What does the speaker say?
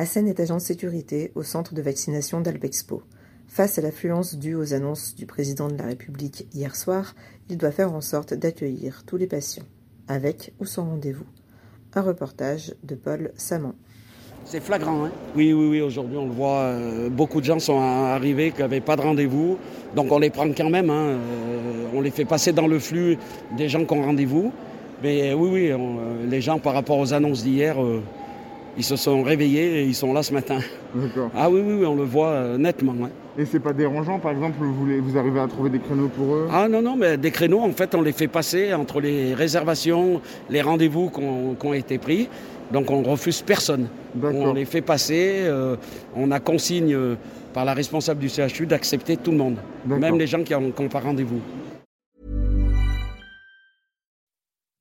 Hassan est agent de sécurité au centre de vaccination d'Alpexpo. Face à l'affluence due aux annonces du président de la République hier soir, il doit faire en sorte d'accueillir tous les patients, avec ou sans rendez-vous. Un reportage de Paul Saman. C'est flagrant, hein? Oui, oui, oui, aujourd'hui on le voit, euh, beaucoup de gens sont arrivés qui n'avaient pas de rendez-vous, donc on les prend quand même, hein, euh, on les fait passer dans le flux des gens qui ont rendez-vous. Mais euh, oui, oui, on, les gens par rapport aux annonces d'hier, ils se sont réveillés et ils sont là ce matin. D'accord. Ah oui, oui, oui, on le voit nettement. hein. Et c'est pas dérangeant, par exemple, vous, les- vous arrivez à trouver des créneaux pour eux? Ah non, non, mais des créneaux, en fait, on les fait passer entre les réservations, les rendez-vous qui ont, été pris. Donc on refuse personne. On les fait passer, euh, on a consigne euh, par la responsable du CHU d'accepter tout le monde, même les gens qui n'ont pas rendez-vous.